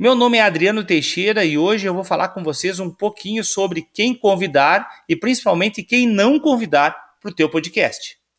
Meu nome é Adriano Teixeira e hoje eu vou falar com vocês um pouquinho sobre quem convidar e principalmente quem não convidar para o teu podcast.